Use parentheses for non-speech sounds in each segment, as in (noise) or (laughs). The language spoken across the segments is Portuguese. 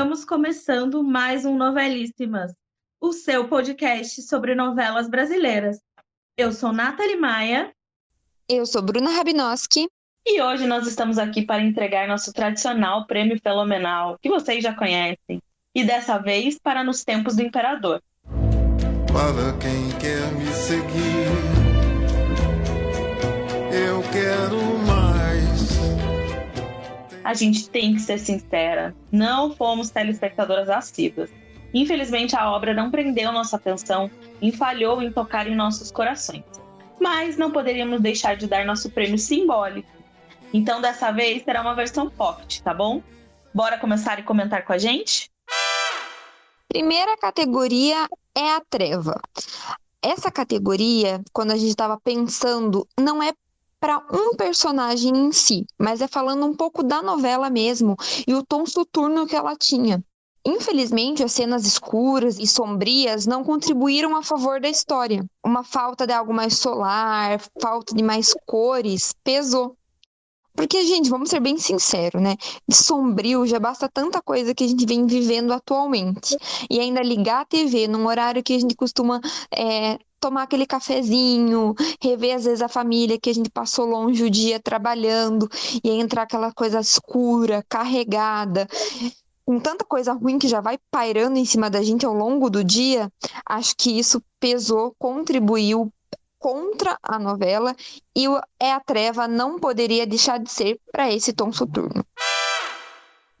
Estamos começando mais um Novelíssimas, o seu podcast sobre novelas brasileiras. Eu sou Nathalie Maia. Eu sou Bruna Rabinoski. E hoje nós estamos aqui para entregar nosso tradicional prêmio fenomenal, que vocês já conhecem. E dessa vez para Nos Tempos do Imperador. Para quem quer me seguir, eu quero. A gente tem que ser sincera, não fomos telespectadoras assíduas. Infelizmente, a obra não prendeu nossa atenção e falhou em tocar em nossos corações. Mas não poderíamos deixar de dar nosso prêmio simbólico. Então, dessa vez, será uma versão pocket, tá bom? Bora começar e comentar com a gente? Primeira categoria é a treva. Essa categoria, quando a gente estava pensando, não é para um personagem em si, mas é falando um pouco da novela mesmo e o tom soturno que ela tinha. Infelizmente, as cenas escuras e sombrias não contribuíram a favor da história. Uma falta de algo mais solar, falta de mais cores, pesou. Porque, gente, vamos ser bem sinceros, né? De sombrio já basta tanta coisa que a gente vem vivendo atualmente. E ainda ligar a TV num horário que a gente costuma é, tomar aquele cafezinho, rever às vezes a família que a gente passou longe o dia trabalhando, e entrar aquela coisa escura, carregada com tanta coisa ruim que já vai pairando em cima da gente ao longo do dia, acho que isso pesou, contribuiu contra a novela e o É a Treva não poderia deixar de ser para esse tom soturno.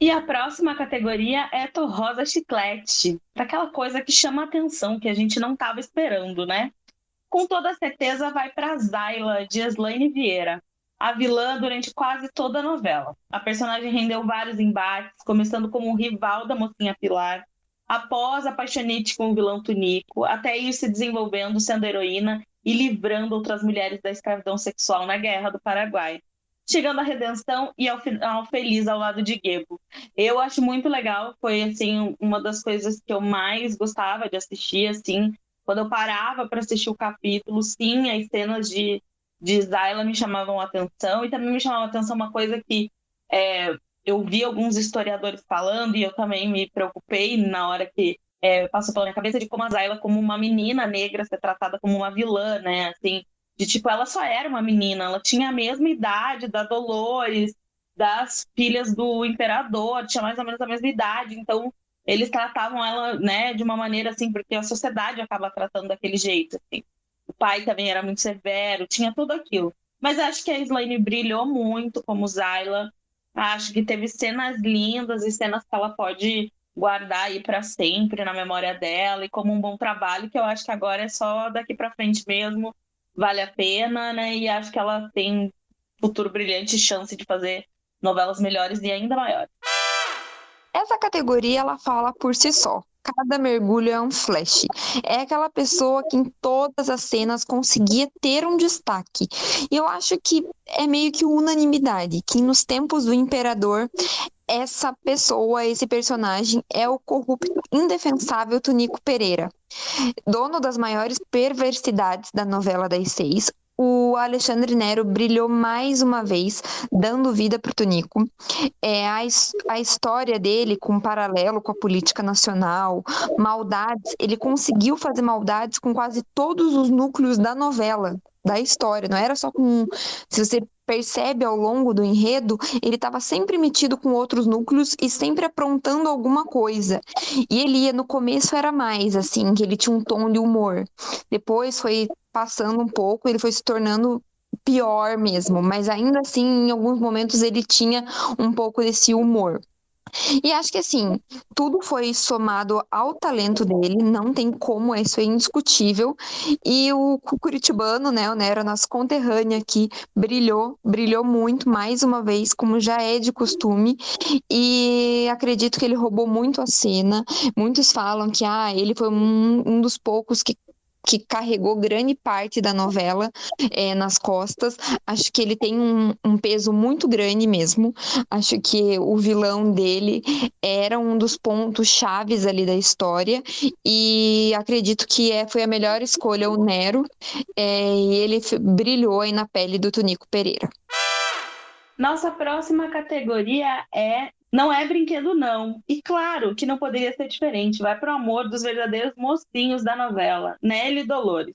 E a próxima categoria é Torrosa Chiclete, aquela coisa que chama atenção, que a gente não estava esperando, né? Com toda certeza vai para Zayla, de Slaine Vieira a vilã durante quase toda a novela. A personagem rendeu vários embates, começando como um rival da mocinha Pilar, após a paixonite com o vilão Tunico, até ir se desenvolvendo sendo heroína e livrando outras mulheres da escravidão sexual na Guerra do Paraguai. Chegando à redenção e ao final feliz ao lado de Gebo. Eu acho muito legal, foi assim uma das coisas que eu mais gostava de assistir, assim, quando eu parava para assistir o capítulo, sim, as cenas de de Zayla me chamavam atenção e também me chamava atenção uma coisa que é, eu vi alguns historiadores falando e eu também me preocupei na hora que é, passou pela minha cabeça de como a Zayla como uma menina negra ser tratada como uma vilã, né? Assim, de tipo, ela só era uma menina, ela tinha a mesma idade da Dolores, das filhas do imperador, tinha mais ou menos a mesma idade, então eles tratavam ela, né, de uma maneira assim, porque a sociedade acaba tratando daquele jeito, assim o pai também era muito severo, tinha tudo aquilo. Mas acho que a Slaine brilhou muito como Zayla. Acho que teve cenas lindas e cenas que ela pode guardar aí para sempre na memória dela e como um bom trabalho que eu acho que agora é só daqui para frente mesmo, vale a pena, né? E acho que ela tem futuro brilhante chance de fazer novelas melhores e ainda maiores. Essa categoria ela fala por si só. Cada mergulho é um flash. É aquela pessoa que em todas as cenas conseguia ter um destaque. E eu acho que é meio que unanimidade que nos tempos do imperador essa pessoa, esse personagem é o corrupto indefensável Tunico Pereira. Dono das maiores perversidades da novela das seis, o Alexandre Nero brilhou mais uma vez, dando vida para o Tonico. É, a, a história dele, com paralelo com a política nacional, maldades, ele conseguiu fazer maldades com quase todos os núcleos da novela, da história. Não era só com. Se você percebe ao longo do enredo, ele estava sempre metido com outros núcleos e sempre aprontando alguma coisa. E ele ia, no começo era mais, assim, que ele tinha um tom de humor. Depois foi passando um pouco, ele foi se tornando pior mesmo, mas ainda assim, em alguns momentos ele tinha um pouco desse humor. E acho que assim, tudo foi somado ao talento dele, não tem como, isso é indiscutível. E o Curitibano, né, o Nero, nosso conterrâneo aqui, brilhou, brilhou muito mais uma vez, como já é de costume. E acredito que ele roubou muito a cena. Muitos falam que ah, ele foi um, um dos poucos que que carregou grande parte da novela é, nas costas. Acho que ele tem um, um, peso muito grande mesmo. Acho que o vilão dele era um dos pontos chaves ali da história e acredito que é, foi a melhor escolha o Nero é, e ele brilhou aí na pele do Tonico Pereira. Nossa próxima categoria é Não é brinquedo, não. E claro que não poderia ser diferente. Vai pro amor dos verdadeiros mocinhos da novela, Nelly e Dolores.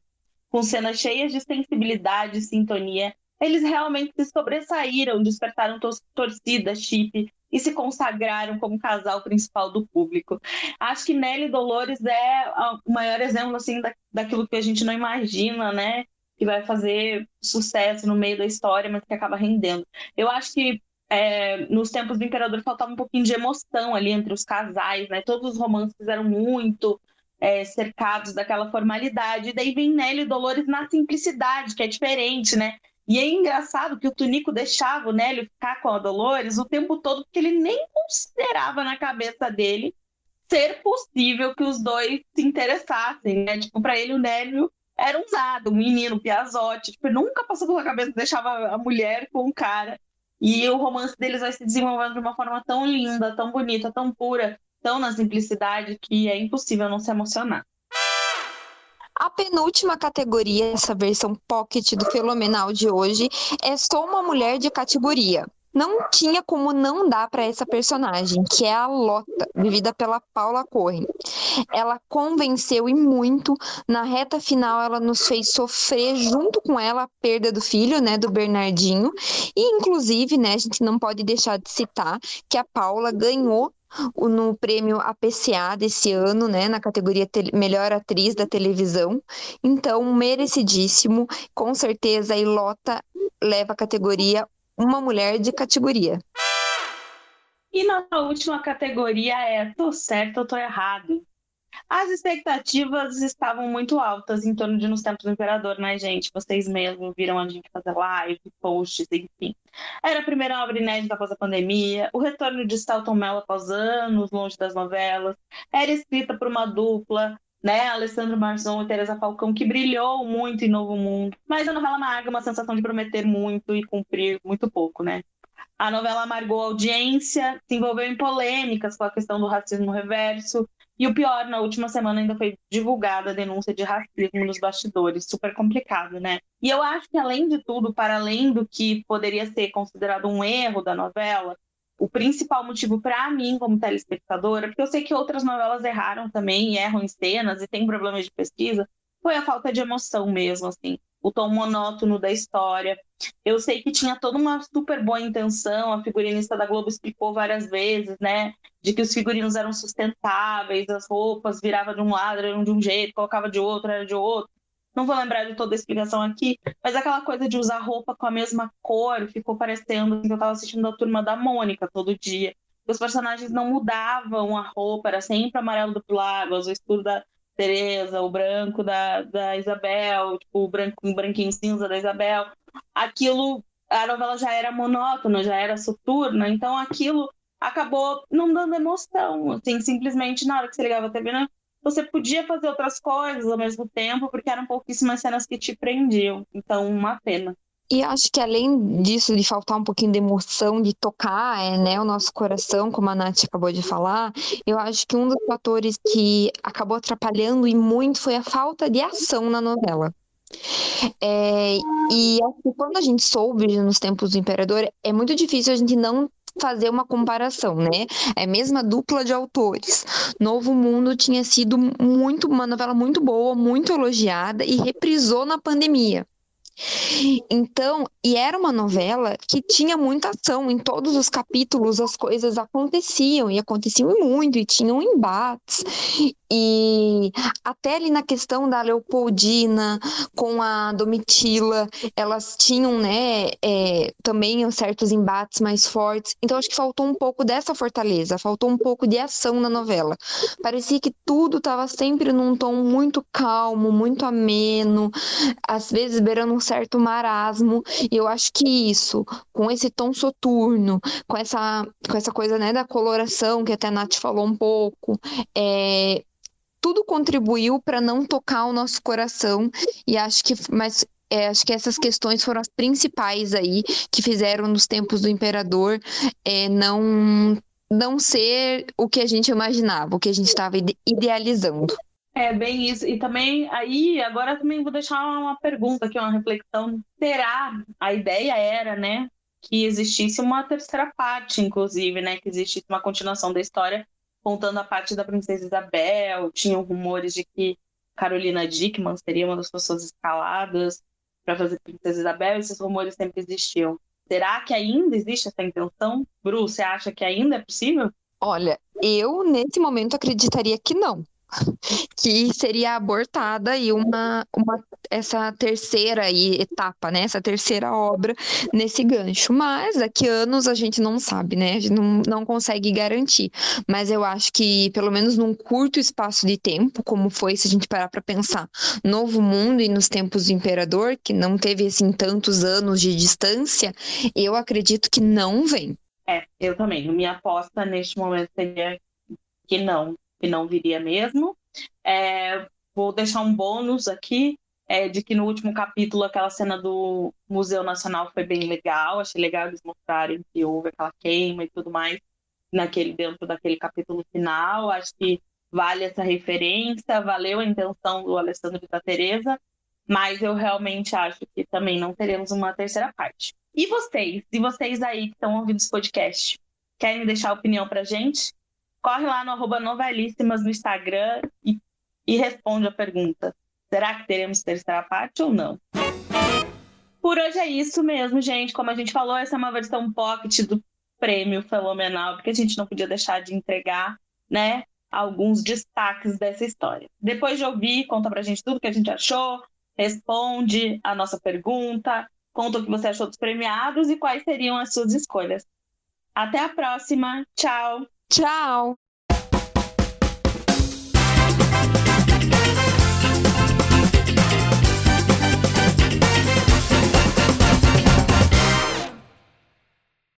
Com cenas cheias de sensibilidade e sintonia, eles realmente se sobressaíram, despertaram torcida, chip e se consagraram como casal principal do público. Acho que Nelly e Dolores é o maior exemplo assim da, daquilo que a gente não imagina, né? Que vai fazer sucesso no meio da história, mas que acaba rendendo. Eu acho que é, nos tempos do Imperador faltava um pouquinho de emoção ali entre os casais, né? Todos os romances eram muito é, cercados daquela formalidade. E daí vem Nelly e Dolores na simplicidade, que é diferente, né? E é engraçado que o Tunico deixava o Nélio ficar com a Dolores o tempo todo, porque ele nem considerava na cabeça dele ser possível que os dois se interessassem, né? Tipo, para ele o Nélio era um nada, um menino, um piazote. Tipo, nunca passou pela cabeça deixava a mulher com o cara. E o romance deles vai se desenvolvendo de uma forma tão linda, tão bonita, tão pura, tão na simplicidade, que é impossível não se emocionar. A penúltima categoria dessa versão pocket do Fenomenal de hoje é Sou uma Mulher de Categoria. Não tinha como não dar para essa personagem, que é a Lota, vivida pela Paula Corren. Ela convenceu e muito. Na reta final, ela nos fez sofrer junto com ela a perda do filho, né, do Bernardinho. E, inclusive, né, a gente não pode deixar de citar que a Paula ganhou no prêmio APCA desse ano, né, na categoria Melhor Atriz da Televisão. Então, merecidíssimo. Com certeza, a Ilota leva a categoria Uma Mulher de Categoria. E na última categoria é Tô certo ou tô errado? As expectativas estavam muito altas em torno de Nos Tempos do Imperador, né, gente? Vocês mesmos viram a gente fazer live, posts, enfim. Era a primeira obra inédita após a pandemia, o retorno de Stalton Mello após anos longe das novelas, era escrita por uma dupla, né, Alessandro Marzon e Teresa Falcão, que brilhou muito em Novo Mundo. Mas a novela amarga uma sensação de prometer muito e cumprir muito pouco, né? A novela amargou a audiência, se envolveu em polêmicas com a questão do racismo reverso, e o pior, na última semana ainda foi divulgada a denúncia de racismo nos bastidores, super complicado, né? E eu acho que, além de tudo, para além do que poderia ser considerado um erro da novela, o principal motivo para mim, como telespectadora, porque eu sei que outras novelas erraram também, erram em cenas e tem problemas de pesquisa, foi a falta de emoção mesmo, assim o tom monótono da história. Eu sei que tinha toda uma super boa intenção, a figurinista da Globo explicou várias vezes, né? De que os figurinos eram sustentáveis, as roupas viravam de um lado, eram de um jeito, colocava de outro, era de outro. Não vou lembrar de toda a explicação aqui, mas aquela coisa de usar roupa com a mesma cor ficou parecendo que eu estava assistindo a turma da Mônica todo dia. Os personagens não mudavam a roupa, era sempre amarelo do Lago, azul escuro da, Tereza, o branco da, da Isabel, tipo, o branco, o branquinho cinza da Isabel. Aquilo, a novela já era monótona, já era soturna, então aquilo acabou não dando emoção. Assim, simplesmente na hora que você ligava a TV, né, você podia fazer outras coisas ao mesmo tempo, porque eram pouquíssimas cenas que te prendiam. Então, uma pena. E acho que além disso, de faltar um pouquinho de emoção, de tocar é, né, o nosso coração, como a Nath acabou de falar, eu acho que um dos fatores que acabou atrapalhando e muito foi a falta de ação na novela. É, e quando a gente soube nos tempos do Imperador, é muito difícil a gente não fazer uma comparação, né? É a mesma dupla de autores. Novo Mundo tinha sido muito uma novela muito boa, muito elogiada e reprisou na pandemia. Então, e era uma novela que tinha muita ação, em todos os capítulos as coisas aconteciam, e aconteciam muito, e tinham embates. E até ali na questão da Leopoldina com a Domitila, elas tinham, né, é, também certos embates mais fortes. Então, acho que faltou um pouco dessa fortaleza, faltou um pouco de ação na novela. Parecia que tudo estava sempre num tom muito calmo, muito ameno, às vezes beirando um certo marasmo. E eu acho que isso, com esse tom soturno, com essa, com essa coisa, né, da coloração, que até a Nath falou um pouco, é, tudo contribuiu para não tocar o nosso coração e acho que mas é, acho que essas questões foram as principais aí que fizeram nos tempos do imperador é, não não ser o que a gente imaginava, o que a gente estava idealizando. É bem isso. E também aí agora também vou deixar uma pergunta aqui, uma reflexão. Será a ideia era, né, que existisse uma terceira parte, inclusive, né? Que existisse uma continuação da história contando a parte da princesa Isabel. Tinham rumores de que Carolina Dickman seria uma das pessoas escaladas para fazer princesa Isabel. Esses rumores sempre existiam. Será que ainda existe essa intenção? Bru, você acha que ainda é possível? Olha, eu nesse momento acreditaria que não (laughs) que seria abortada e uma, uma essa terceira aí, etapa, né? Essa terceira obra nesse gancho. Mas daqui anos a gente não sabe, né? A gente não, não consegue garantir. Mas eu acho que, pelo menos num curto espaço de tempo, como foi se a gente parar para pensar, Novo Mundo e nos tempos do Imperador, que não teve assim tantos anos de distância, eu acredito que não vem. É, eu também. Minha aposta neste momento seria que não que não viria mesmo. É, vou deixar um bônus aqui, é, de que no último capítulo aquela cena do Museu Nacional foi bem legal, achei legal eles mostrarem que houve aquela queima e tudo mais naquele dentro daquele capítulo final, acho que vale essa referência, valeu a intenção do Alessandro e da Teresa, mas eu realmente acho que também não teremos uma terceira parte. E vocês? E vocês aí que estão ouvindo esse podcast? Querem deixar opinião pra gente? Corre lá no arroba novelíssimas no Instagram e, e responde a pergunta. Será que teremos terceira parte ou não? Por hoje é isso mesmo, gente. Como a gente falou, essa é uma versão pocket do prêmio fenomenal, porque a gente não podia deixar de entregar, né, alguns destaques dessa história. Depois de ouvir, conta pra gente tudo que a gente achou, responde a nossa pergunta, conta o que você achou dos premiados e quais seriam as suas escolhas. Até a próxima. Tchau! Tchau!